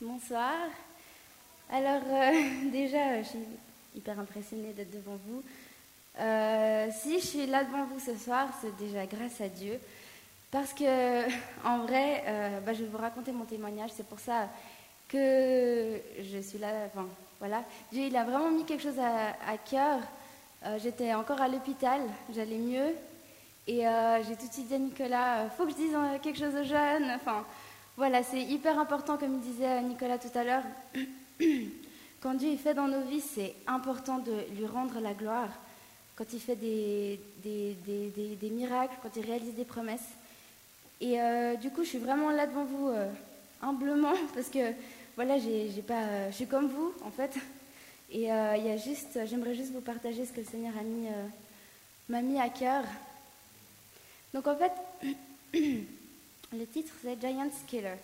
Bonsoir. Alors, euh, déjà, je suis hyper impressionnée d'être devant vous. Euh, si je suis là devant vous ce soir, c'est déjà grâce à Dieu. Parce que, en vrai, euh, bah, je vais vous raconter mon témoignage. C'est pour ça que je suis là. Enfin, voilà. Dieu, il a vraiment mis quelque chose à, à cœur. J'étais encore à l'hôpital, j'allais mieux. Et j'ai tout de suite dit à Nicolas, faut que je dise quelque chose aux jeunes. Enfin, voilà, c'est hyper important, comme disait Nicolas tout à l'heure. Quand Dieu fait dans nos vies, c'est important de lui rendre la gloire. Quand il fait des, miracles, quand il réalise des promesses. Et euh, du coup, je suis vraiment là devant vous euh, humblement parce que voilà, j'ai, pas, je suis comme vous en fait. Et euh, il juste, j'aimerais juste vous partager ce que le Seigneur m'a mis à cœur. Donc en fait, Le titre, c'est Giant Killer,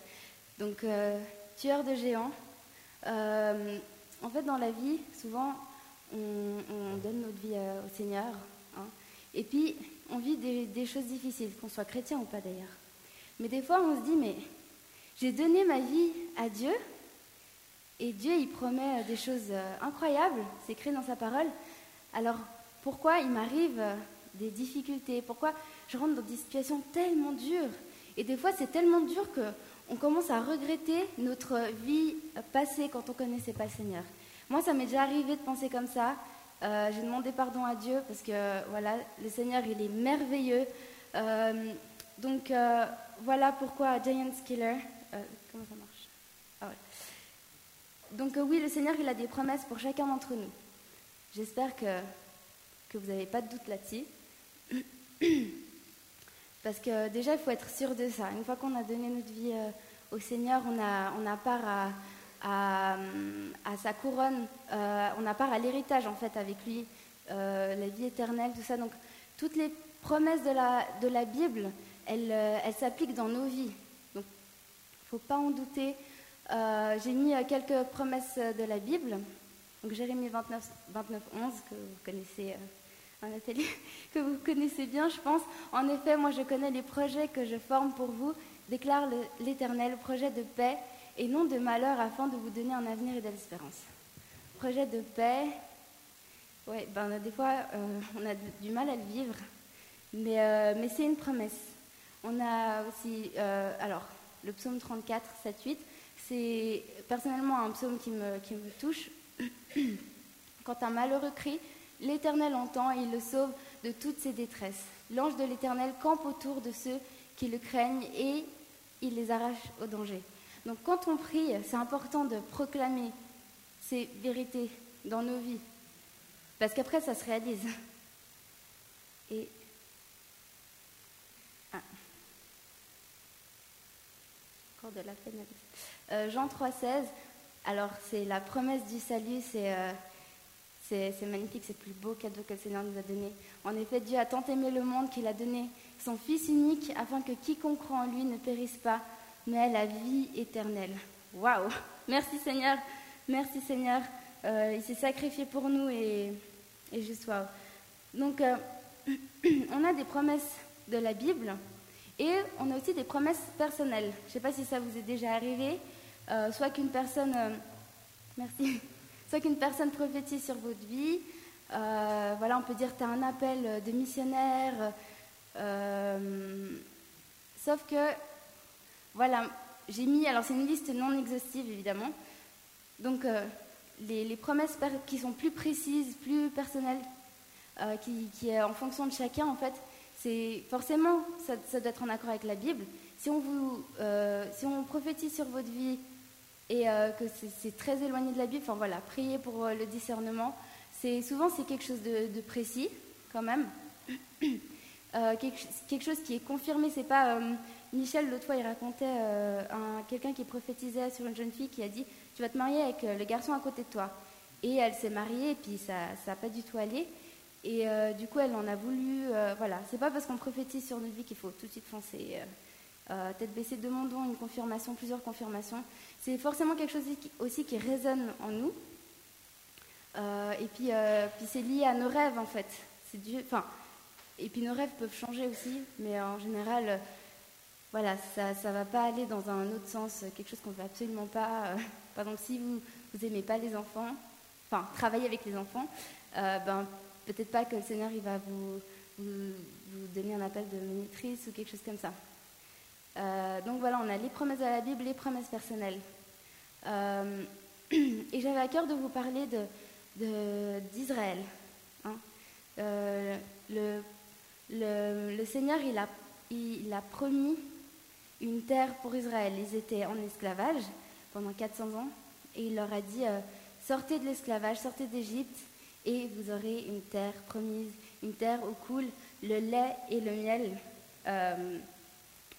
donc euh, tueur de géants. Euh, en fait, dans la vie, souvent, on, donne notre vie euh, au Seigneur. Hein. et puis, on vit des, choses difficiles, qu'on soit chrétien ou pas d'ailleurs. Mais des fois, on se dit, mais j'ai donné ma vie à Dieu, et Dieu, il promet des choses incroyables, c'est écrit dans sa parole. Alors, pourquoi il m'arrive des difficultés? Pourquoi je rentre dans des situations tellement dures? Et des fois, c'est tellement dur qu'on commence à regretter notre vie passée quand on connaissait pas le Seigneur. Moi, ça m'est déjà arrivé de penser comme ça. Euh, j'ai demandé pardon à Dieu parce que voilà, le Seigneur, il est merveilleux. Euh, donc euh, voilà pourquoi Giant Killer. comment ça marche? Ah Donc oui, le Seigneur, il a des promesses pour chacun d'entre nous. J'espère que, que vous n'avez pas de doute là-dessus. Parce que déjà, il faut être sûr de ça. Une fois qu'on a donné notre vie euh, au Seigneur, on a, on a part à, à, sa couronne, euh, on a part à l'héritage en fait avec lui, euh, la vie éternelle, tout ça. Donc toutes les promesses de la, de la Bible, elles, elles s'appliquent dans nos vies. Donc il ne faut pas en douter. J'ai mis quelques promesses de la Bible. Donc Jérémie 29, 29 11, que vous connaissez un que vous connaissez bien, je pense. En effet, moi je connais les projets que je forme pour vous, déclare l'Éternel, projet de paix et non de malheur afin de vous donner un avenir et de l'espérance. Projet de paix, oui, ben, des fois euh, on a du mal à le vivre, mais, euh, mais c'est une promesse. On a aussi, euh, alors, le psaume 34, 7, 8, c'est personnellement un psaume qui me, qui me touche. Quand un malheureux crie, L'Éternel entend et il le sauve de toutes ses détresses. L'ange de l'Éternel campe autour de ceux qui le craignent et il les arrache au danger. Donc quand on prie, c'est important de proclamer ces vérités dans nos vies, parce qu'après ça se réalise. Et ah. encore de la peine. Euh, Jean 3,16. Alors c'est la promesse du salut, c'est euh, c'est magnifique, c'est le plus beau cadeau que le Seigneur nous a donné. En effet, Dieu a tant aimé le monde qu'il a donné son Fils unique afin que quiconque croit en lui ne périsse pas, mais ait la vie éternelle. Waouh Merci Seigneur, merci Seigneur. Euh, il s'est sacrifié pour nous et, juste waouh. Donc, euh, on a des promesses de la Bible et on a aussi des promesses personnelles. Je ne sais pas si ça vous est déjà arrivé, euh, soit qu'une personne... merci soit qu'une personne prophétise sur votre vie. Euh, voilà, on peut dire tu as un appel de missionnaire. Euh, sauf que, voilà, j'ai mis, alors c'est une liste non exhaustive évidemment. Donc, euh, les, promesses qui sont plus précises, plus personnelles, qui, qui, est en fonction de chacun, en fait, c'est forcément, ça, ça, doit être en accord avec la Bible. Si on, vous, si on prophétise sur votre vie et euh, que c'est très éloigné de la Bible. Enfin voilà, prier pour euh, le discernement. C'est souvent c'est quelque chose de, précis quand même, euh, quelque, chose qui est confirmé. C'est pas Michel l'autre fois il racontait quelqu'un qui prophétisait sur une jeune fille qui a dit tu vas te marier avec le garçon à côté de toi. Et elle s'est mariée et puis ça n'a pas du tout allé. Et du coup elle en a voulu. voilà, c'est pas parce qu'on prophétise sur notre vie qu'il faut tout de suite foncer. Tête baissée, demandons une confirmation, plusieurs confirmations c'est forcément quelque chose aussi qui résonne en nous. Euh, et puis, euh, puis c'est lié à nos rêves en fait. Et puis nos rêves peuvent changer aussi, mais en général, voilà, ça ne va pas aller dans un autre sens, quelque chose qu'on ne veut absolument pas. par exemple, si vous n'aimez pas les enfants, enfin, travailler avec les enfants, ben, peut-être pas que le Seigneur il va vous, vous, donner un appel de monitrice ou quelque chose comme ça. Donc voilà, on a les promesses de la Bible, les promesses personnelles. et j'avais à cœur de vous parler d'Israël. De, hein. le, le, le, Seigneur, il a, il a promis une terre pour Israël. Ils étaient en esclavage pendant 400 ans et il leur a dit euh, sortez de l'esclavage, sortez d'Égypte et vous aurez une terre promise, une terre où coule le lait et le miel.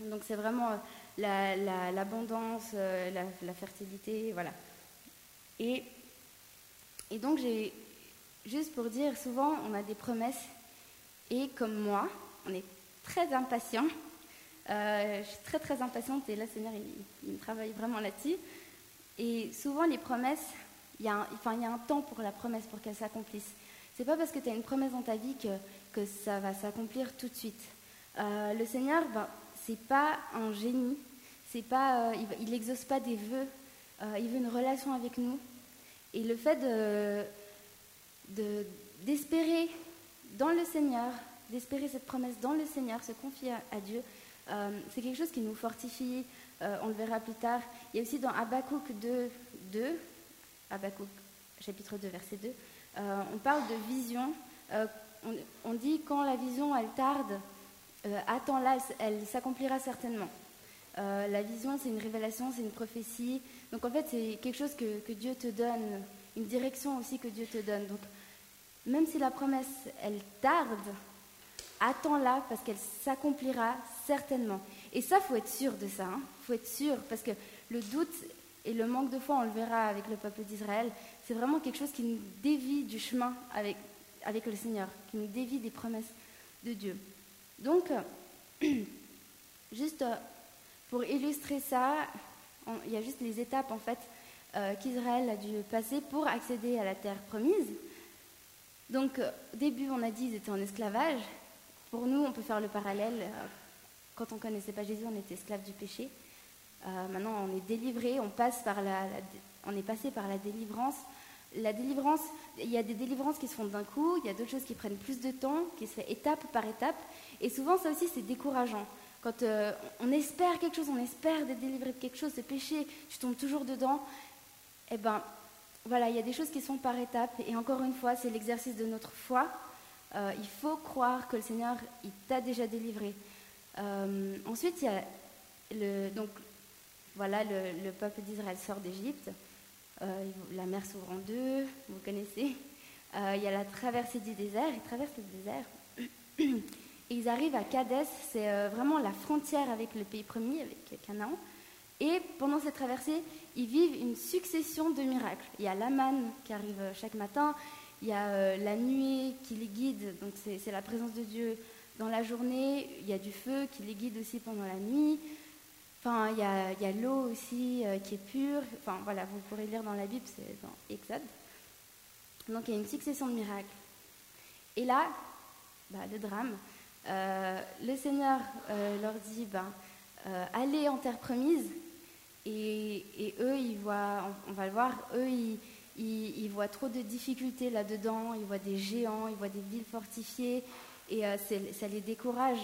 Euh, donc c'est vraiment l'abondance, la, euh, la, fertilité, voilà. Et, et donc j'ai juste pour dire, souvent on a des promesses et comme moi, on est très impatient euh, je suis très très impatiente et là, Seigneur, il, il travaille vraiment là-dessus. Et souvent, les promesses, il y, a un, enfin, il y a un temps pour la promesse, pour qu'elle s'accomplisse. C'est pas parce que tu as une promesse dans ta vie que, que ça va s'accomplir tout de suite. Euh, le Seigneur, ben, c'est pas un génie, c'est pas, euh, il n'exauce pas des vœux, il veut une relation avec nous. Et le fait de, d'espérer dans le Seigneur, d'espérer cette promesse dans le Seigneur, se confier à Dieu, euh, c'est quelque chose qui nous fortifie, euh, on le verra plus tard. Il y a aussi dans Habakkuk 2, 2 Habakkuk chapitre 2, verset 2, euh, on parle de vision. On, dit quand la vision, elle tarde, attends-la, elle, s'accomplira certainement. la vision, c'est une révélation, c'est une prophétie. Donc en fait, c'est quelque chose que, Dieu te donne, une direction aussi que Dieu te donne. Donc même si la promesse, elle tarde, attends-la parce qu'elle s'accomplira certainement. Et ça, faut être sûr de ça. Hein. faut être sûr parce que le doute et le manque de foi, on le verra avec le peuple d'Israël, c'est vraiment quelque chose qui nous dévie du chemin avec, avec le Seigneur, qui nous dévie des promesses de Dieu. Donc, juste euh, pour illustrer ça, il y a juste les étapes en fait euh, qu'Israël a dû passer pour accéder à la terre promise. Donc, au début, on a dit qu'ils étaient en esclavage, pour nous, on peut faire le parallèle. Euh, quand on ne connaissait pas Jésus, on était esclave du péché. Euh, maintenant, on est délivré, on, passe par la, on est passé par la délivrance. La délivrance, il y a des délivrances qui se font d'un coup, il y a d'autres choses qui prennent plus de temps, qui se fait étape par étape. Et souvent, ça aussi, c'est décourageant. Quand euh, on espère quelque chose, on espère d'être délivré de quelque chose, ce péché, tu tombes toujours dedans. Eh ben, voilà, il y a des choses qui se font par étapes. Et encore une fois, c'est l'exercice de notre foi. Euh, il faut croire que le Seigneur, il t'a déjà délivré. Euh, ensuite, il y a donc, voilà, le, peuple d'Israël sort d'Égypte. Euh, la mer s'ouvre en deux, vous connaissez. il y a la traversée du désert, ils traversent le désert. Et ils arrivent à Kadès, c'est vraiment la frontière avec le pays promis, avec Canaan. Et pendant cette traversée, ils vivent une succession de miracles. Il y a l'Aman qui arrive chaque matin, il y a euh, la nuée qui les guide, donc c'est la présence de Dieu dans la journée. Il y a du feu qui les guide aussi pendant la nuit. Enfin, il y a, l'eau aussi euh, qui est pure. Enfin, voilà, vous pourrez lire dans la Bible, c'est dans Exode. Donc, il y a une succession de miracles. Et là, bah, le drame, euh, le Seigneur leur dit ben, allez en terre promise. Et, eux, ils voient, on, va le voir, eux, ils ils, voient trop de difficultés là-dedans, ils voient des géants, ils voient des villes fortifiées, et euh, ça les décourage.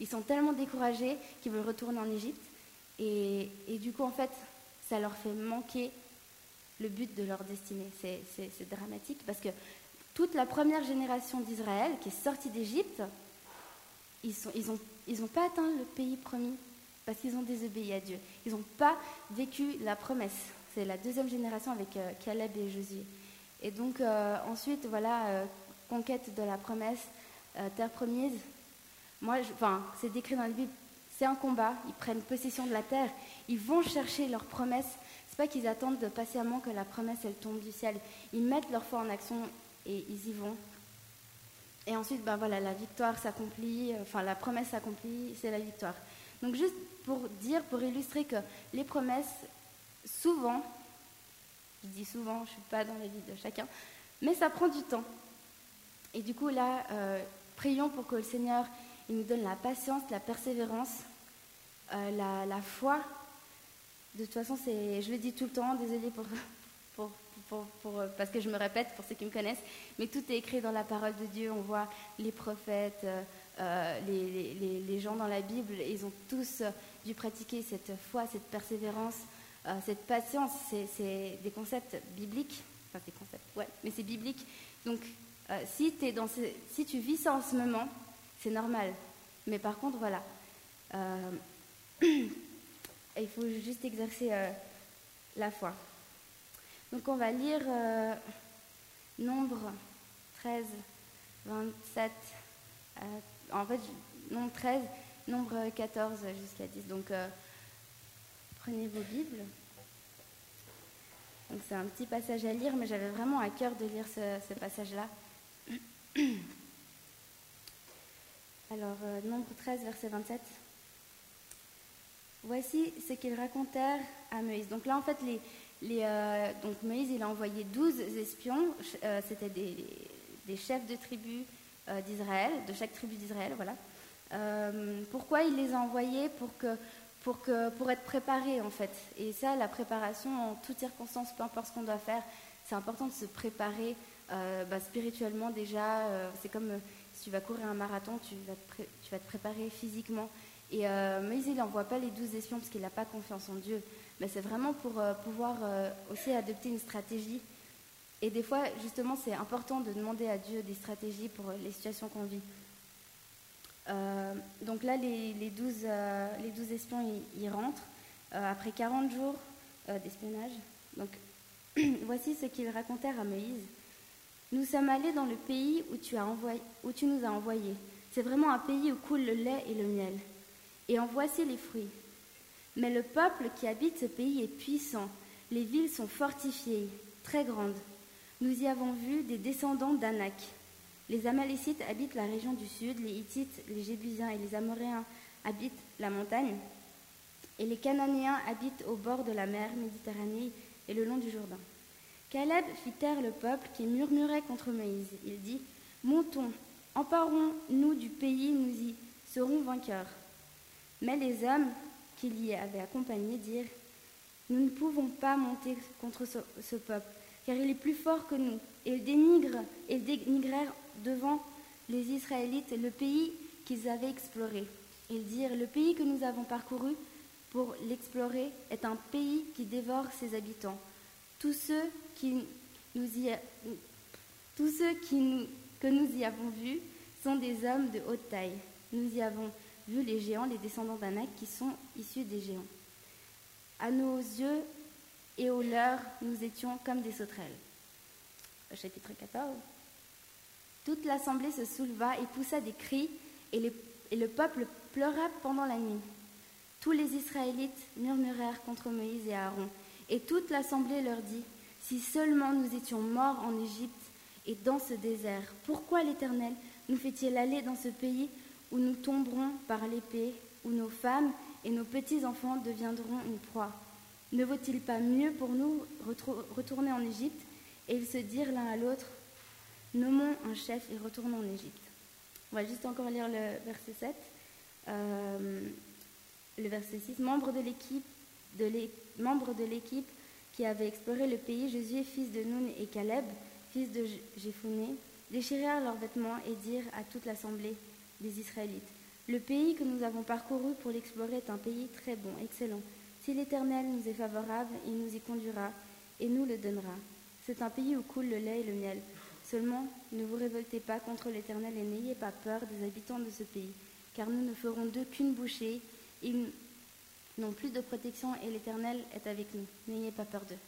Ils sont tellement découragés qu'ils veulent retourner en Égypte, et, du coup, en fait, ça leur fait manquer le but de leur destinée. C'est dramatique parce que toute la première génération d'Israël qui est sortie d'Égypte, ils n'ont pas atteint le pays promis parce qu'ils ont désobéi à Dieu. Ils n'ont pas vécu la promesse. C'est la deuxième génération avec euh, Caleb et Josué. Et donc euh, ensuite, voilà, euh, conquête de la promesse, terre promise. Moi, enfin, c'est décrit dans la Bible, c'est un combat. Ils prennent possession de la terre, ils vont chercher leur promesse. C'est pas qu'ils attendent patiemment que la promesse elle tombe du ciel. Ils mettent leur foi en action et ils y vont. Et ensuite, ben voilà, la victoire s'accomplit, enfin la promesse s'accomplit, c'est la victoire. Donc juste pour dire, pour illustrer que les promesses, souvent, je dis souvent, je ne suis pas dans la vie de chacun, mais ça prend du temps. Et du coup, là, euh, prions pour que le Seigneur il nous donne la patience, la persévérance la, la, foi, de toute façon, je le dis tout le temps, désolé pour, pour, pour, parce que je me répète pour ceux qui me connaissent, mais tout est écrit dans la parole de Dieu. On voit les prophètes, euh, les, les, les, gens dans la Bible, ils ont tous dû pratiquer cette foi, cette persévérance, euh, cette patience. C'est des concepts bibliques. Enfin, des concepts, ouais, mais c'est biblique. Donc, euh, si, es dans si tu vis ça en ce moment, c'est normal. Mais par contre, voilà. il faut juste exercer la foi. Donc on va lire euh, nombre 13, 27, euh, en fait, nombre 13, nombre 14 jusqu'à 10. Donc euh, prenez vos Bibles. Donc c'est un petit passage à lire, mais j'avais vraiment à cœur de lire ce, passage-là. Alors, nombre 13, verset 27. Voici ce qu'ils racontèrent à Moïse. Donc là, en fait, euh, Moïse, il a envoyé 12 espions, euh, c'était des, chefs de tribus euh, d'Israël, de chaque tribu d'Israël, voilà. pourquoi il les a envoyés? Pour, que, pour être préparés, en fait. Et ça, la préparation, en toutes circonstances, peu importe ce qu'on doit faire, c'est important de se préparer bah, spirituellement déjà. c'est comme si tu vas courir un marathon, tu vas te, préparer physiquement. Et Moïse, il n'envoie pas les 12 espions parce qu'il n'a pas confiance en Dieu mais c'est vraiment pour euh, pouvoir euh, aussi adopter une stratégie. Et des fois, justement, c'est important de demander à Dieu des stratégies pour les situations qu'on vit. Euh, donc là, les, 12, les 12 espions, ils, rentrent après 40 jours d'espionnage. Donc, voici ce qu'ils racontèrent à Moïse. Nous sommes allés dans le pays où tu, nous as envoyés. C'est vraiment un pays où coule le lait et le miel. Et en voici les fruits. Mais le peuple qui habite ce pays est puissant. Les villes sont fortifiées, très grandes. Nous y avons vu des descendants d'Anak. Les Amalécites habitent la région du sud, les Hittites, les Jébusiens et les Amoréens habitent la montagne, et les Cananéens habitent au bord de la mer Méditerranée et le long du Jourdain. Caleb fit taire le peuple qui murmurait contre Moïse. Il dit Montons, emparons-nous du pays, nous y serons vainqueurs. Mais les hommes qui l'y avait accompagné dirent Nous ne pouvons pas monter contre ce, peuple, car il est plus fort que nous. Et ils, dénigrent, et dénigrèrent devant les Israélites le pays qu'ils avaient exploré. Ils dirent Le pays que nous avons parcouru pour l'explorer est un pays qui dévore ses habitants. Tous ceux que nous y avons vus sont des hommes de haute taille. Nous y avons vu les géants, les descendants d'Anak, qui sont issus des géants. À nos yeux et aux leurs, nous étions comme des sauterelles. Chapitre 14. Toute l'assemblée se souleva et poussa des cris, et le peuple pleura pendant la nuit. Tous les Israélites murmurèrent contre Moïse et Aaron, et toute l'assemblée leur dit, Si seulement nous étions morts en Égypte et dans ce désert, pourquoi l'Éternel nous fait-il aller dans ce pays où nous tomberons par l'épée, où nos femmes et nos petits-enfants deviendront une proie? Ne vaut-il pas mieux pour nous retourner en Égypte? Et ils se dirent l'un à l'autre, nommons un chef et retournons en Égypte. On va juste encore lire le verset 7. Euh, le verset 6. Membres de l'équipe de l'équipe qui avait exploré le pays, Jésus, fils de Nun et Caleb, fils de Jéphoné, déchirèrent leurs vêtements et dirent à toute l'assemblée des Israélites. Le pays que nous avons parcouru pour l'explorer est un pays très bon, excellent. Si l'Éternel nous est favorable, il nous y conduira et nous le donnera. C'est un pays où coule le lait et le miel. Seulement, ne vous révoltez pas contre l'Éternel et n'ayez pas peur des habitants de ce pays, car nous ne ferons d'eux qu'une bouchée. N'ont plus de protection et l'Éternel est avec nous. N'ayez pas peur d'eux.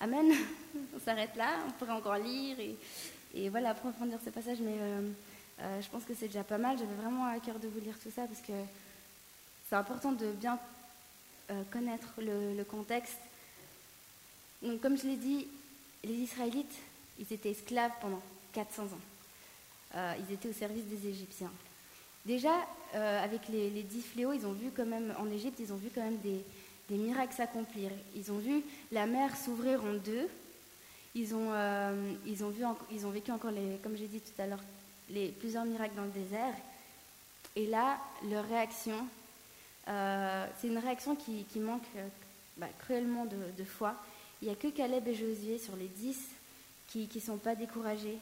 Amen. on s'arrête là, on pourrait encore lire et, voilà, approfondir ce passage, mais euh, euh, je pense que c'est déjà pas mal. J'avais vraiment à cœur de vous lire tout ça parce que c'est important de bien euh, connaître le, contexte. Donc, comme je l'ai dit, les Israélites, ils étaient esclaves pendant 400 ans. Ils étaient au service des Égyptiens. Déjà, avec les, dix fléaux, ils ont vu quand même, en Égypte, ils ont vu quand même des, miracles s'accomplir. Ils ont vu la mer s'ouvrir en deux. Ils ont, ils ont, vécu encore, les, comme j'ai dit tout à l'heure, les, plusieurs miracles dans le désert. Et là, leur réaction, euh, c'est une réaction qui, manque bah, cruellement de, foi. Il n'y a que Caleb et Josué sur les dix qui ne sont pas découragés.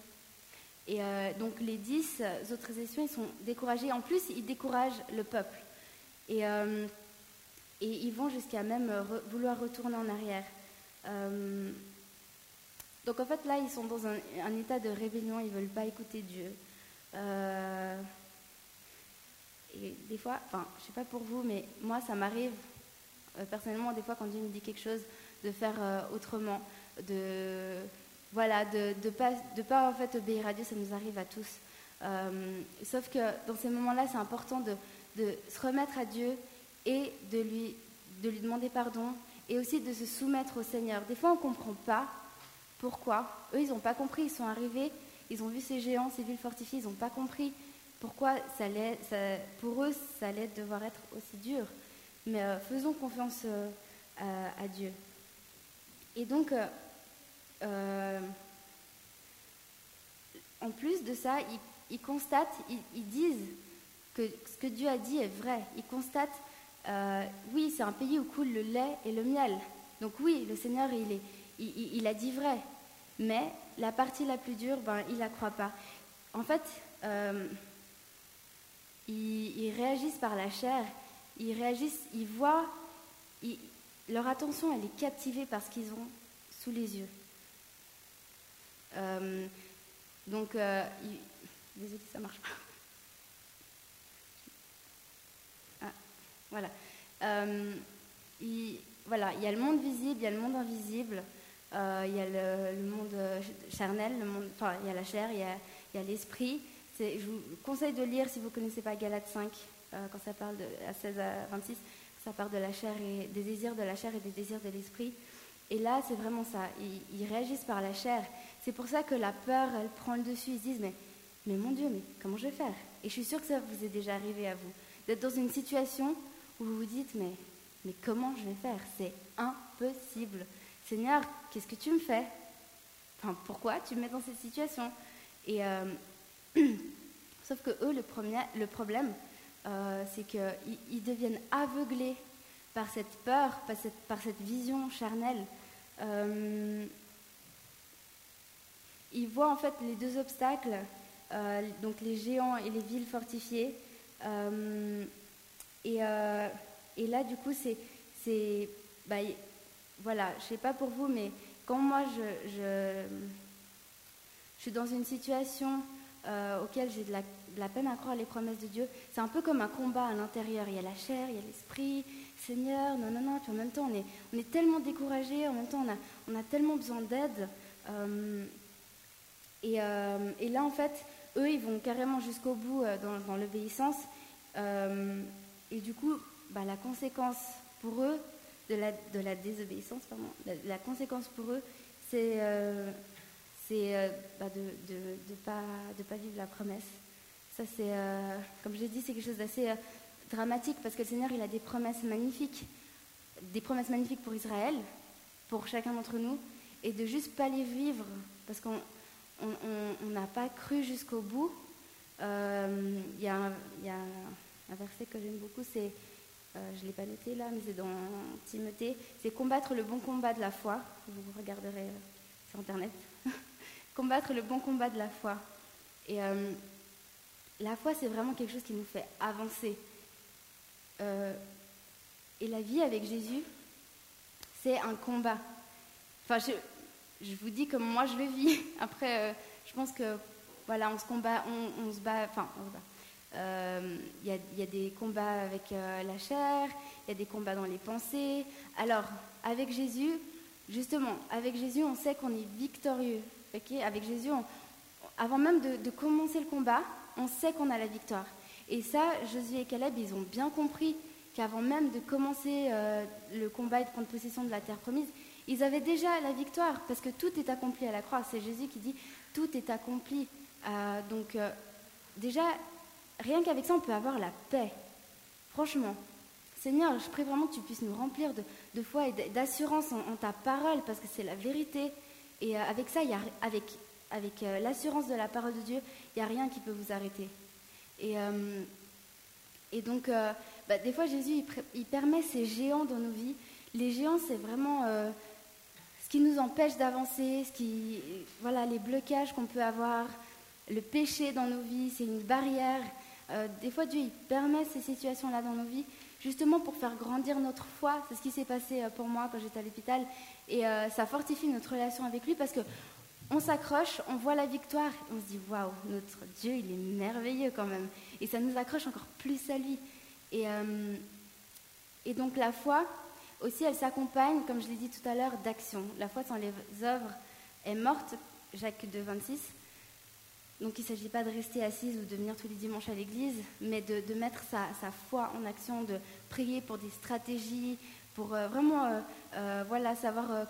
Et donc les dix autres espions, ils sont découragés. En plus, ils découragent le peuple. Et, et ils vont jusqu'à même vouloir retourner en arrière. donc en fait, là, ils sont dans un, état de rébellion, ils ne veulent pas écouter Dieu. Euh, et des fois, enfin, je sais pas pour vous, mais moi, ça m'arrive euh, personnellement des fois quand Dieu me dit quelque chose de faire euh, autrement, voilà, de de pas de pas en fait obéir à Dieu, ça nous arrive à tous. sauf que dans ces moments-là, c'est important de, se remettre à Dieu et de lui de lui demander pardon et aussi de se soumettre au Seigneur. Des fois, on comprend pas pourquoi. Eux, ils n'ont pas compris, ils sont arrivés ils ont vu ces géants, ces villes fortifiées, ils n'ont pas compris pourquoi ça pour eux, ça allait devoir être aussi dur. Mais euh, faisons confiance euh, à, Dieu. Et donc, euh, en plus de ça, ils, constatent, ils, disent que ce que Dieu a dit est vrai. Ils constatent, oui, c'est un pays où coule le lait et le miel. Donc oui, le Seigneur, il, a dit vrai. Mais la partie la plus dure, ben, ils la croient pas. En fait, euh, ils, réagissent par la chair, ils réagissent, ils voient, leur attention, elle est captivée par ce qu'ils ont sous les yeux. Euh, donc, euh, désolé, ça marche pas. Ah, voilà. voilà, il y a le monde visible, il y a le monde invisible. Euh, il y a le, monde euh, charnel, enfin, il y a la chair, il y a, l'esprit. Je vous conseille de lire, si vous ne connaissez pas Galates 5, euh, quand ça parle de, à 16 à 26, ça parle de la chair et des désirs de la chair et des désirs de l'esprit. Et là, c'est vraiment ça. Ils, réagissent par la chair. C'est pour ça que la peur, elle prend le dessus. Ils se disent, mais, mais mon Dieu, mais comment je vais faire? Et je suis sûre que ça vous est déjà arrivé à vous. D'être dans une situation où vous vous dites, mais, mais comment je vais faire? C'est impossible. Seigneur, qu'est-ce que tu me fais? Enfin, pourquoi tu me mets dans cette situation? Et euh, sauf que eux, le, premier, le problème, euh, c'est qu'ils ils deviennent aveuglés par cette peur, par cette, par cette vision charnelle. Euh, ils voient en fait les deux obstacles, donc les géants et les villes fortifiées. Et, et, là, du coup, c'est, bah, voilà, je sais pas pour vous, mais quand moi je, je, suis dans une situation euh, auquel j'ai de la, peine à croire les promesses de Dieu, c'est un peu comme un combat à l'intérieur. Il y a la chair, il y a l'esprit, Seigneur, non, non, non. Puis en même temps, on est, tellement découragé, en même temps, on a, tellement besoin d'aide. Euh, et, euh, et, là, en fait, eux, ils vont carrément jusqu'au bout dans, dans l'obéissance. et du coup, bah, la conséquence pour eux, de la, désobéissance, pardon, la, conséquence pour eux, c'est euh, euh, bah de ne pas, pas vivre la promesse. Ça, c'est, euh, comme je l'ai dit, c'est quelque chose d'assez dramatique parce que le Seigneur, il a des promesses magnifiques, des promesses magnifiques pour Israël, pour chacun d'entre nous, et de juste pas les vivre parce qu'on n'a pas cru jusqu'au bout. Il y, y, a un verset que j'aime beaucoup, c'est euh, je ne l'ai pas noté là, mais c'est dans Timothée, c'est combattre le bon combat de la foi. Vous regarderez euh, sur Internet. combattre le bon combat de la foi. Et euh, la foi, c'est vraiment quelque chose qui nous fait avancer. Et la vie avec Jésus, c'est un combat. Enfin, je, je, vous dis comme moi je le vis. Après, je pense que voilà, on se combat, on, se bat, enfin, on se bat il euh, y, a des combats avec euh, la chair, il y a des combats dans les pensées. Alors, avec Jésus, justement, avec Jésus, on sait qu'on est victorieux. avec Jésus, avant même de, commencer le combat, on sait qu'on a la victoire. Et ça, Josué et Caleb, ils ont bien compris qu'avant même de commencer euh, le combat et de prendre possession de la terre promise, ils avaient déjà la victoire, parce que tout est accompli à la croix. C'est Jésus qui dit, tout est accompli. donc, déjà, rien qu'avec ça, on peut avoir la paix. Franchement, Seigneur, je prie vraiment que tu puisses nous remplir de, foi et d'assurance en, ta parole, parce que c'est la vérité. Et euh, avec ça, avec, avec euh, l'assurance de la parole de Dieu, il n'y a rien qui peut vous arrêter. Et, euh, et donc, bah, des fois Jésus il, permet ces géants dans nos vies. Les géants, c'est vraiment ce qui nous empêche d'avancer, ce qui, voilà, les blocages qu'on peut avoir, le péché dans nos vies, c'est une barrière. des fois, Dieu il permet ces situations-là dans nos vies justement pour faire grandir notre foi. C'est ce qui s'est passé euh, pour moi quand j'étais à l'hôpital. Et euh, ça fortifie notre relation avec lui parce que on s'accroche, on voit la victoire, on se dit waouh, notre Dieu, il est merveilleux quand même. Et ça nous accroche encore plus à lui. Et, euh, donc la foi aussi, elle s'accompagne, comme je l'ai dit tout à l'heure, d'action. La foi sans les œuvres est morte, Jacques 2, 26. Donc il ne s'agit pas de rester assise ou de venir tous les dimanches à l'église, mais de, mettre sa, foi en action, de prier pour des stratégies, pour euh, vraiment euh, voilà, savoir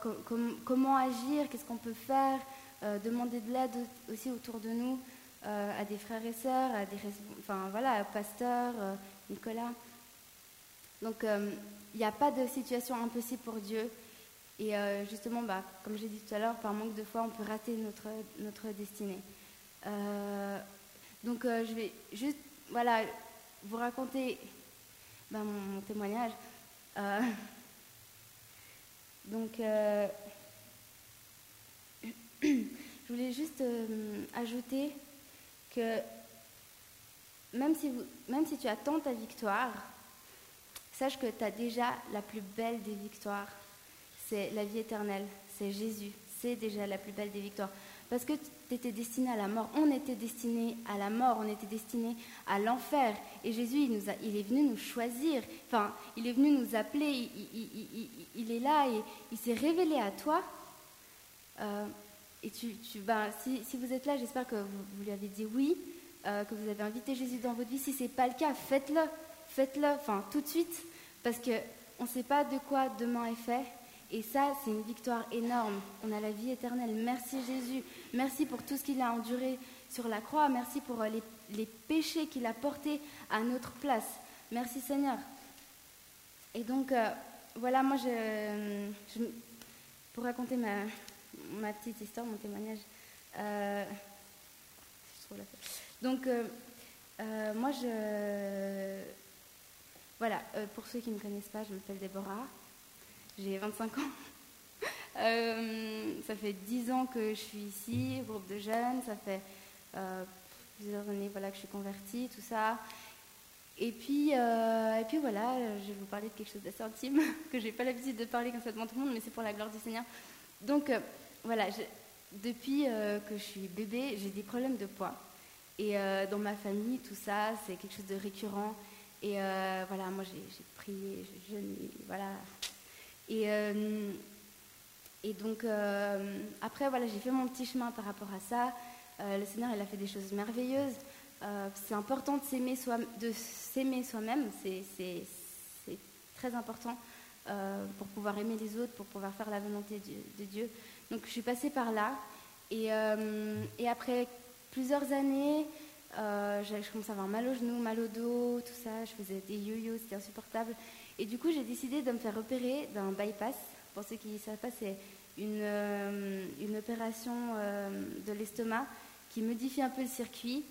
comment agir, qu'est-ce qu'on peut faire, demander de l'aide aussi autour de nous à des frères et sœurs, à des enfin voilà, pasteur, Nicolas. Donc il n'y a pas de situation impossible pour Dieu. Et justement, bah, comme j'ai dit tout à l'heure, par manque de foi, on peut rater notre, notre destinée. Euh, donc euh, je vais juste voilà, vous raconter ben, mon, témoignage. Euh, donc je voulais juste ajouter que même si, vous, même si tu attends ta victoire, sache que tu as déjà la plus belle des victoires. C'est la vie éternelle, c'est Jésus. C'est déjà la plus belle des victoires. Parce que tu étais destiné à la mort. On était destiné à la mort, on était destiné à l'enfer. Et Jésus, il, nous a, il, est venu nous choisir. Enfin, il est venu nous appeler. Il, est là et il s'est révélé à toi. Euh, et tu, si, vous êtes là, j'espère que vous, vous, lui avez dit oui, euh, que vous avez invité Jésus dans votre vie. Si ce n'est pas le cas, faites-le. Faites-le, enfin, tout de suite. Parce qu'on ne sait pas de quoi demain est fait. Et ça, c'est une victoire énorme. On a la vie éternelle. Merci Jésus. Merci pour tout ce qu'il a enduré sur la croix. Merci pour euh, les, péchés qu'il a portés à notre place. Merci Seigneur. Et donc, euh, voilà, moi, je, pour raconter ma, ma, petite histoire, mon témoignage. Euh, donc, moi, je. Voilà, pour ceux qui ne me connaissent pas, je m'appelle Déborah. J'ai 25 ans. Euh, ça fait 10 ans que je suis ici, groupe de jeunes. Ça fait euh, plusieurs années voilà, que je suis convertie, tout ça. Et puis, euh, et puis voilà, je vais vous parler de quelque chose d'assez intime, que je n'ai pas l'habitude de parler comme ça devant tout le monde, mais c'est pour la gloire du Seigneur. Donc voilà, depuis que je suis bébé, j'ai des problèmes de poids. Et dans ma famille, tout ça, c'est quelque chose de récurrent. Et voilà, moi j'ai prié, je, voilà, et, euh, et donc, euh, après, voilà, j'ai fait mon petit chemin par rapport à ça. Euh, le Seigneur, il a fait des choses merveilleuses. c'est important de s'aimer soi-même. C'est très important pour pouvoir aimer les autres, pour pouvoir faire la volonté de, Dieu. Donc, je suis passée par là. Et, et après plusieurs années, je commençais à avoir mal au genou, mal au dos, tout ça. Je faisais des yo-yo, c'était insupportable. Et du coup, j'ai décidé de me faire opérer d'un bypass. Pour ceux qui ne savent pas, c'est une, euh, une opération euh, de l'estomac qui modifie un peu le circuit.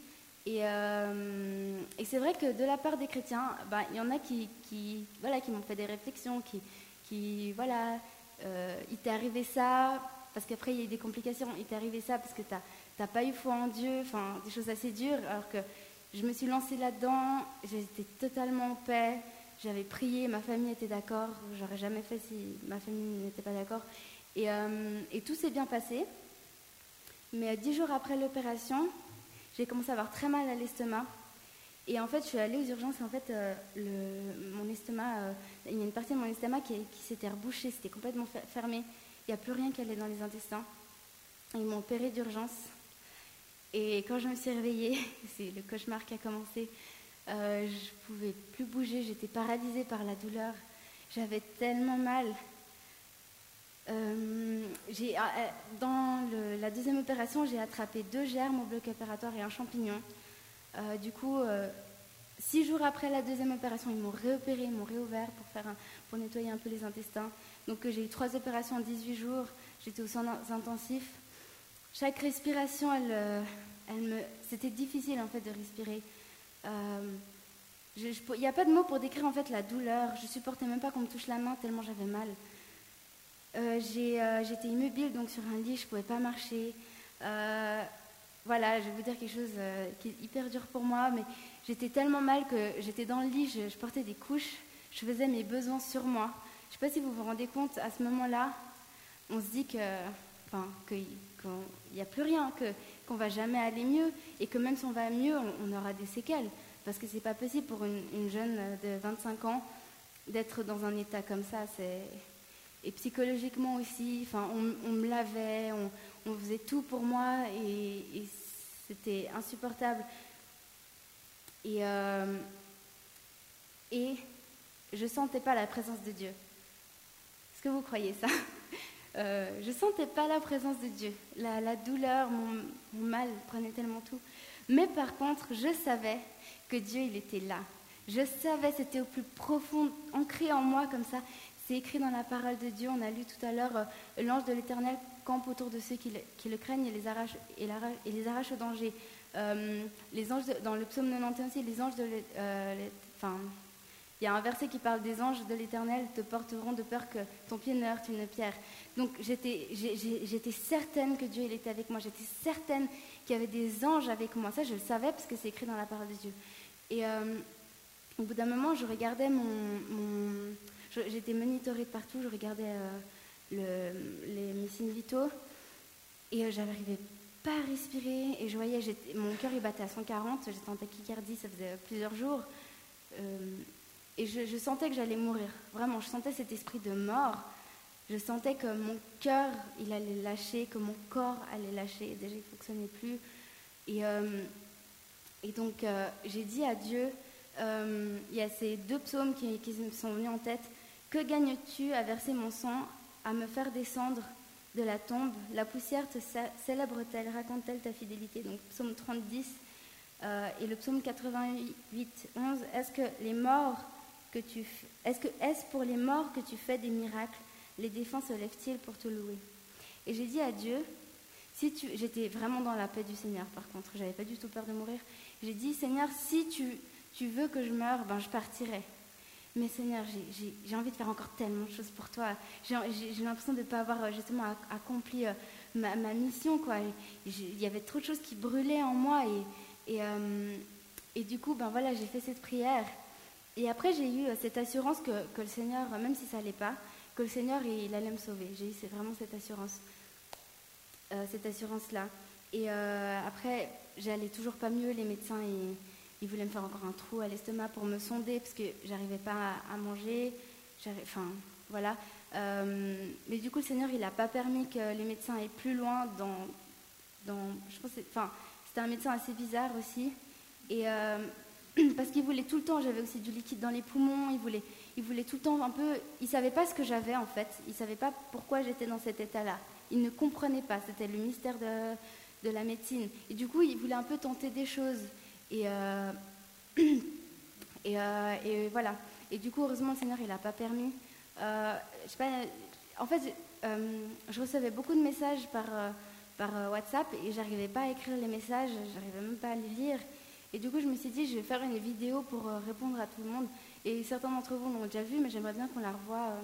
Et, euh, et c'est vrai que de la part des chrétiens, ben, il y en a qui, qui voilà, qui m'ont fait des réflexions, qui, qui voilà, il t'est arrivé ça, parce qu'après il y a eu des complications, il t'est arrivé ça parce que tu n'as pas eu foi en Dieu, enfin des choses assez dures, alors que je me suis lancée là-dedans, j'étais totalement en paix, j'avais prié, ma famille était d'accord, j'aurais jamais fait si ma famille n'était pas d'accord. Et, euh, tout s'est bien passé. Mais euh, dix jours après l'opération, j'ai commencé à avoir très mal à l'estomac. Et en fait, je suis allée aux urgences. Et en fait, euh, le, mon estomac, il y a une partie de mon estomac qui, s'était rebouchée, c'était complètement fermé. Il n'y a plus rien qui allait dans les intestins. Ils m'ont opéré d'urgence. Et quand je me suis réveillée, c'est le cauchemar qui a commencé. Euh, je pouvais plus bouger, j'étais paralysée par la douleur. J'avais tellement mal. Euh, euh, dans la deuxième opération, j'ai attrapé deux germes au bloc opératoire et un champignon. du coup, six jours après la deuxième opération, ils m'ont réopéré, ils m'ont réouvert pour nettoyer un peu les intestins. Donc j'ai eu trois opérations en 18 jours. J'étais au soins intensifs. Chaque respiration, elle, elle me, c'était difficile en fait de respirer. Euh, Il n'y a pas de mots pour décrire en fait la douleur. Je supportais même pas qu'on me touche la main tellement j'avais mal. Euh, euh, j'étais immobile donc sur un lit, je pouvais pas marcher. Euh, voilà, je vais vous dire quelque chose qui est hyper dur pour moi, mais j'étais tellement mal que j'étais dans le lit, je, portais des couches, je faisais mes besoins sur moi. Je sais pas si vous vous rendez compte, à ce moment-là, on se dit que, enfin, qu'il n'y a plus rien, que qu'on va jamais aller mieux, et que même si on va mieux, on, aura des séquelles, parce que c'est pas possible pour une, une jeune de 25 ans d'être dans un état comme ça. Et psychologiquement aussi. Enfin, on, me lavait, on, faisait tout pour moi et, c'était insupportable. Et, euh, et je sentais pas la présence de Dieu. Que vous croyez ça euh, Je sentais pas la présence de Dieu. La, douleur, mon, mal prenait tellement tout. Mais par contre, je savais que Dieu, il était là. Je savais, c'était au plus profond, ancré en moi comme ça. C'est écrit dans la parole de Dieu. On a lu tout à l'heure euh, l'ange de l'Éternel campe autour de ceux qui le, craignent et les arrache, et, les arrache au danger. Euh, les anges dans le psaume 91 aussi, les anges de euh, enfin, il y a un verset qui parle des anges de l'Éternel te porteront de peur que ton pied ne heurte une pierre. Donc j'étais, certaine que Dieu était avec moi. J'étais certaine qu'il y avait des anges avec moi. Ça, je le savais parce que c'est écrit dans la parole de Dieu. Et au bout d'un moment, je regardais mon J'étais monitorée de partout, je regardais euh, les, mes signes vitaux et euh, j'arrivais pas à respirer et je voyais, mon cœur il battait à 140, j'étais en tachycardie, ça faisait plusieurs jours euh, et je, sentais que j'allais mourir. Vraiment, je sentais cet esprit de mort. Je sentais que mon cœur il allait lâcher, que mon corps allait lâcher. Déjà, il ne fonctionnait plus. Et, et donc, j'ai dit à Dieu, il y a ces deux psaumes qui, qui me sont venus en tête. Que gagnes-tu à verser mon sang, à me faire descendre de la tombe? La poussière te célèbre-t-elle, raconte-t-elle ta fidélité? Donc psaume 30, 10 euh, et le psaume 88, 11. Est-ce que les morts est-ce que est-ce pour les morts que tu fais des miracles Les défunts se lèvent-ils pour te louer? Et j'ai dit à Dieu, si tu, j'étais vraiment dans la paix du Seigneur. Par contre, j'avais pas du tout peur de mourir. J'ai dit Seigneur, si tu, veux que je meure, ben je partirai. Mais Seigneur, j'ai envie de faire encore tellement de choses pour toi. J'ai l'impression de ne pas avoir euh, justement accompli euh, ma, mission. Quoi. Il y avait trop de choses qui brûlaient en moi. Et, et, euh, et du coup, ben voilà, j'ai fait cette prière. Et après, j'ai eu cette assurance que, que, le Seigneur, même si ça n'allait pas, que le Seigneur, il, allait me sauver. J'ai eu vraiment cette assurance. cette assurance-là. Et après, j'allais toujours pas mieux. Les médecins, ils il voulait me faire encore un trou à l'estomac pour me sonder parce que j'arrivais pas à, manger. Enfin, voilà. Euh, mais du coup, le Seigneur, il n'a pas permis que les médecins aillent plus loin dans. dans je pense enfin, c'était un médecin assez bizarre aussi. Et euh, parce qu'il voulait tout le temps, j'avais aussi du liquide dans les poumons, il voulait, il voulait tout le temps un peu. Il savait pas ce que j'avais en fait, il savait pas pourquoi j'étais dans cet état-là. Il ne comprenait pas, c'était le mystère de, la médecine. Et du coup, il voulait un peu tenter des choses. Et, euh, euh, et, voilà. Et du coup, heureusement, le Seigneur, il n'a pas permis. Euh, en fait, je recevais beaucoup de messages par, par WhatsApp et j'arrivais pas à écrire les messages, j'arrivais même pas à les lire. Et du coup, je me suis dit, je vais faire une vidéo pour répondre à tout le monde. Et certains d'entre vous l'ont déjà vu, mais j'aimerais bien qu'on la revoie.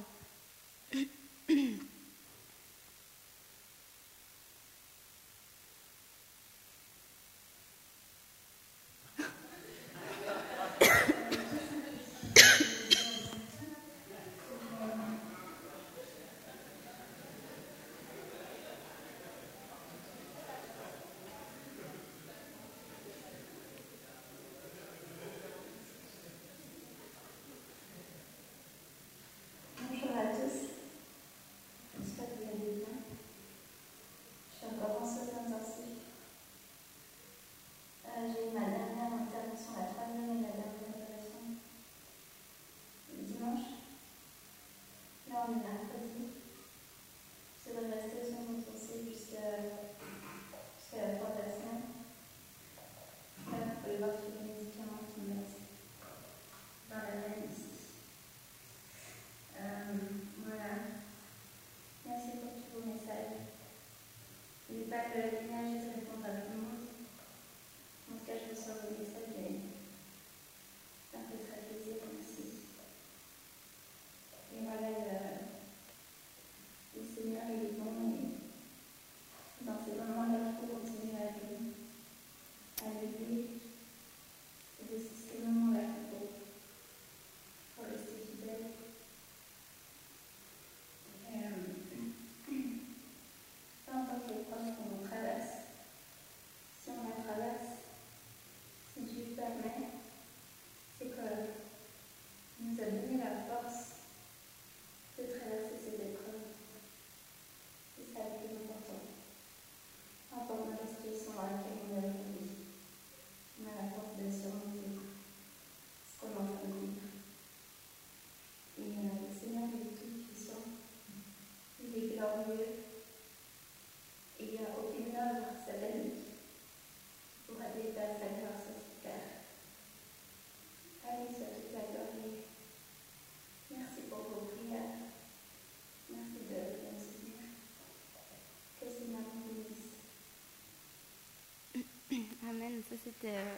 Ça c'était. euh,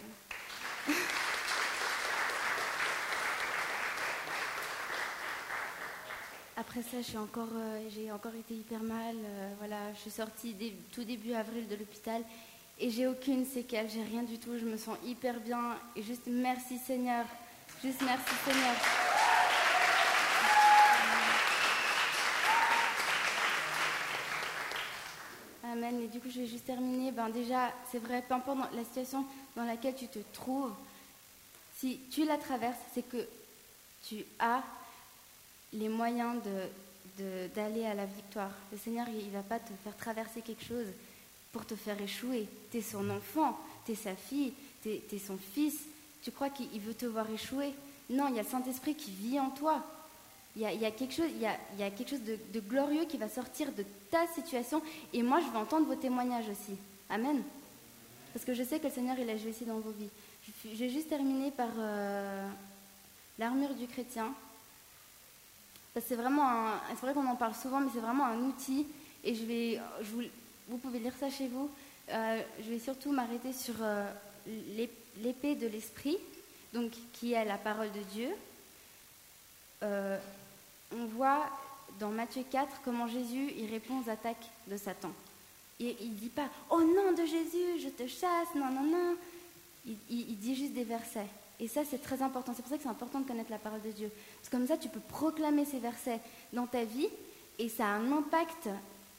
Après ça, euh, j'ai encore été hyper mal. euh, voilà, je suis sortie tout début avril de l'hôpital et j'ai aucune séquelle, j'ai rien du tout. Je me sens hyper bien et juste merci Seigneur, juste merci Seigneur. Amen. Et du coup, je vais juste terminer. Ben déjà, c'est vrai, peu importe la situation dans laquelle tu te trouves, si tu la traverses, c'est que tu as les moyens de, de- d'aller à la victoire. Le Seigneur, il ne va pas te faire traverser quelque chose pour te faire échouer. Tu es son enfant, tu es sa fille, tu es, son fils. Tu crois qu'il il veut te voir échouer? Non, il y a le Saint-Esprit qui vit en toi. Il y a, quelque chose, il y a, quelque chose de, glorieux qui va sortir de ta situation. Et moi, je vais entendre vos témoignages aussi. Amen. Parce que je sais que le Seigneur, il a joué aussi dans vos vies. Vais juste terminer par euh, l'armure du chrétien. C'est vraiment c'est vrai qu'on en parle souvent, mais c'est vraiment un outil. Et je vais, vous, pouvez lire ça chez vous. Euh, je vais surtout m'arrêter sur euh, l'ép- l'épée de l'esprit, donc qui est la parole de Dieu. On voit dans Matthieu 4 comment Jésus il répond aux attaques de Satan. Il dit pas Oh nom de Jésus, je te chasse, non, non, non. Il, dit juste des versets. Et ça, c'est très important. C'est pour ça que c'est important de connaître la parole de Dieu. Parce que comme ça, tu peux proclamer ces versets dans ta vie et ça a un impact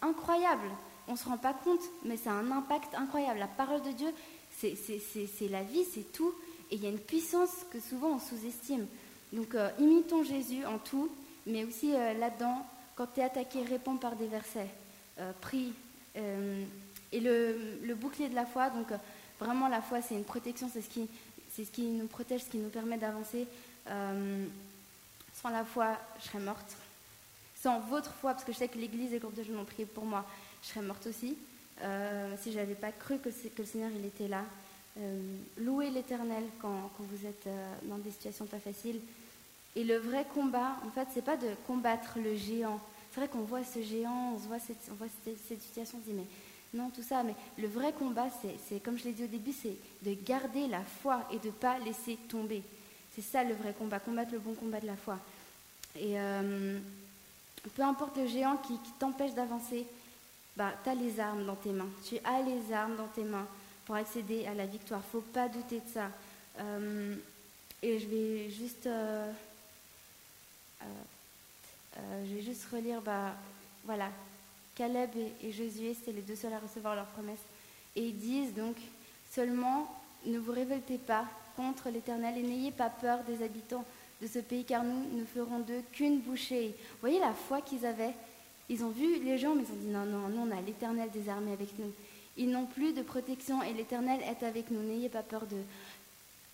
incroyable. On ne se rend pas compte, mais ça a un impact incroyable. La parole de Dieu, c'est la vie, c'est tout. Et il y a une puissance que souvent on sous-estime. Donc, euh, imitons Jésus en tout, mais aussi euh, là-dedans, quand tu es attaqué, réponds par des versets. Euh, prie. euh, et le, le bouclier de la foi, donc vraiment la foi, c'est une protection, c'est ce, qui, ce qui nous protège, ce qui nous permet d'avancer. Sans la foi, je serais morte. Sans votre foi, parce que je sais que l'Église et le groupe de jeunes ont prié pour moi, je serais morte aussi. Si je n'avais pas cru que, que le Seigneur il était là. Louez l'Éternel quand, quand vous êtes dans des situations pas faciles. Et le vrai combat, en fait, c'est pas de combattre le géant. C'est vrai qu'on voit ce géant, on voit cette, on voit cette, situation, on se dit mais non, tout ça. Mais le vrai combat, c'est, comme je l'ai dit au début, c'est de garder la foi et de ne pas laisser tomber. C'est ça le vrai combat, combattre le bon combat de la foi. Et euh, peu importe le géant qui, qui t'empêche d'avancer, bah, tu as les armes dans tes mains. Tu as les armes dans tes mains pour accéder à la victoire. faut pas douter de ça. Euh, et je vais juste, euh, euh, euh, je vais juste relire, bah, voilà, Caleb et, et Josué, c'était les deux seuls à recevoir leur promesse. Et ils disent donc seulement, ne vous révoltez pas contre l'Éternel et n'ayez pas peur des habitants de ce pays, car nous ne ferons d'eux qu'une bouchée. Vous voyez la foi qu'ils avaient? Ils ont vu les gens, mais ils ont dit non, non, nous on a l'Éternel des armées avec nous. Ils n'ont plus de protection et l'Éternel est avec nous. N'ayez pas peur d'eux.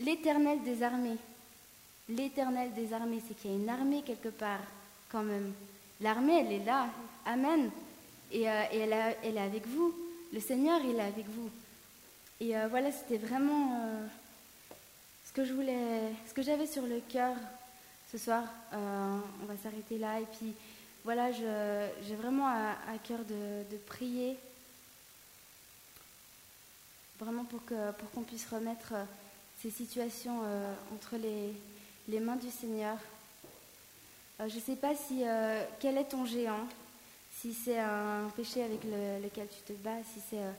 L'Éternel des armées. L'Éternel des armées, c'est qu'il y a une armée quelque part, quand même. L'armée, elle est là. Amen. Et, euh, et elle, elle est avec vous. Le Seigneur, il est avec vous. Et euh, voilà, c'était vraiment euh, ce que j'avais sur le cœur ce soir. On va s'arrêter là. Et puis, voilà, j'ai vraiment à, cœur de, prier, vraiment pour que pour qu'on puisse remettre ces situations entre les, les mains du Seigneur. Euh, je ne sais pas si euh, quel est ton géant, si c'est un péché avec le- lequel tu te bats, si c'est euh,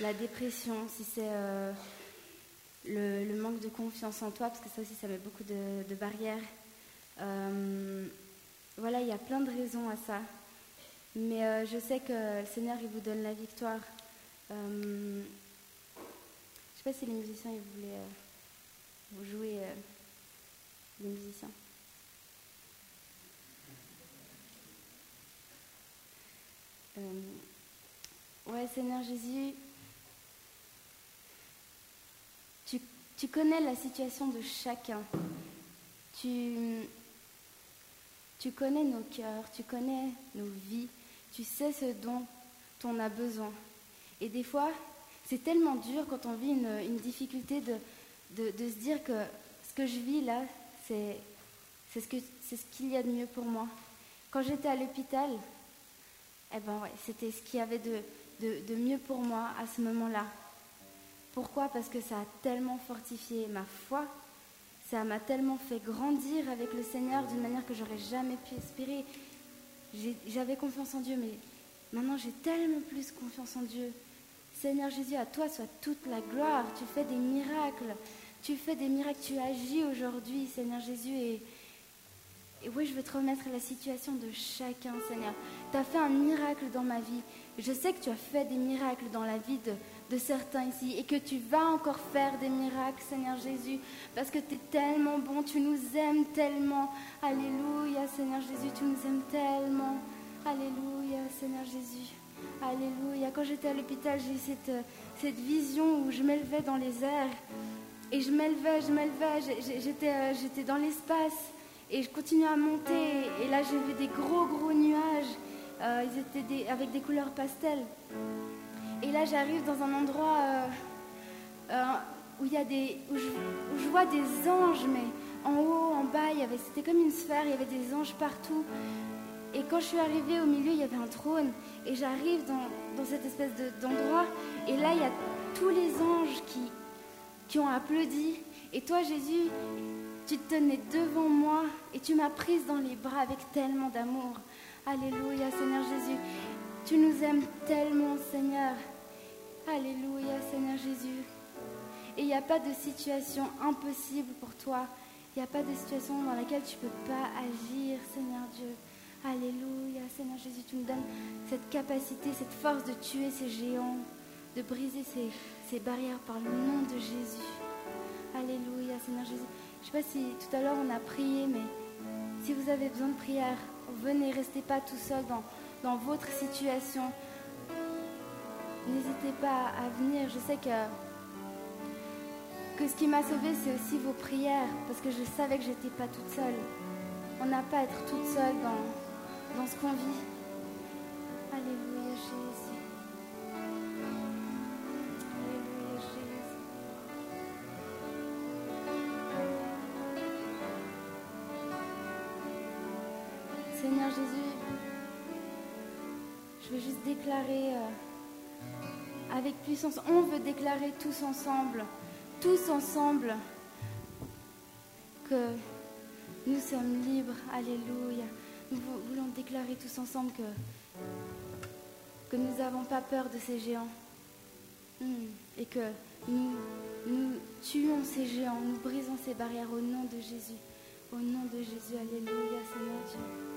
la dépression, si c'est le, manque de confiance en toi, parce que ça aussi, ça met beaucoup de, de barrières. Voilà, il y a plein de raisons à ça. Mais je sais que le Seigneur, il vous donne la victoire. Je ne sais pas si les musiciens, ils voulaient vous jouer les musiciens. Euh, ouais, Seigneur Jésus, tu, connais la situation de chacun. Tu, connais nos cœurs, tu connais nos vies, tu sais ce dont on a besoin. Et des fois, c'est tellement dur quand on vit une, difficulté de se dire que ce que je vis là, c'est ce c'est ce qu'il y a de mieux pour moi. Quand j'étais à l'hôpital, eh ben ouais, c'était ce qu'il y avait de, de, de mieux pour moi à ce moment-là. Pourquoi? Parce que ça a tellement fortifié ma foi, ça m'a tellement fait grandir avec le Seigneur d'une manière que j'aurais jamais pu espérer. J'avais confiance en Dieu, mais maintenant j'ai tellement plus confiance en Dieu. Seigneur Jésus, à toi soit toute la gloire. Tu fais des miracles. Tu fais des miracles. Tu agis aujourd'hui, Seigneur Jésus. Et, oui, je veux te remettre la situation de chacun, Seigneur. Tu as fait un miracle dans ma vie. Je sais que tu as fait des miracles dans la vie de, de certains ici et que tu vas encore faire des miracles, Seigneur Jésus, parce que tu es tellement bon, tu nous aimes tellement. Alléluia, Seigneur Jésus, tu nous aimes tellement. Alléluia, Seigneur Jésus. Alléluia. Quand j'étais à l'hôpital, j'ai eu cette, cette vision où je m'élevais dans les airs. Et je m'élevais, je m'élevais, j'étais, euh, j'étais dans l'espace. Et je continuais à monter. Et là, j'ai vu des gros, gros nuages. Euh, ils étaient des, avec des couleurs pastel. Et là, j'arrive dans un endroit euh, où, y a des, où je, je, vois des anges, mais en haut, en bas, y avait, c'était comme une sphère, il y avait des anges partout. Et quand je suis arrivée au milieu, il y avait un trône. Et j'arrive dans, dans, cette espèce de, d'endroit. Et là, il y a tous les anges qui, qui ont applaudi. Et toi, Jésus, tu te tenais devant moi et tu m'as prise dans les bras avec tellement d'amour. Alléluia, Seigneur Jésus. Tu nous aimes tellement, Seigneur. Alléluia, Seigneur Jésus. Et il n'y a pas de situation impossible pour toi. Il n'y a pas de situation dans laquelle tu ne peux pas agir, Seigneur Dieu. Alléluia, Seigneur Jésus, tu nous donnes cette capacité, cette force de tuer ces géants, de briser ces, barrières par le nom de Jésus. Alléluia, Seigneur Jésus. Je ne sais pas si tout à l'heure on a prié, mais si vous avez besoin de prière, venez, restez pas tout seul dans, votre situation. N'hésitez pas à venir. Je sais que, que ce qui m'a sauvée, c'est aussi vos prières, parce que je savais que j'étais pas toute seule. On n'a pas à être toute seule dans ce qu'on vit. Déclarer euh, avec puissance, on veut déclarer tous ensemble, tous ensemble, que nous sommes libres. Alléluia. Nous voulons déclarer tous ensemble que, que nous n'avons pas peur de ces géants. Hmm. Et que nous, nous tuons ces géants, nous brisons ces barrières au nom de Jésus. Au nom de Jésus, Alléluia, Seigneur Dieu.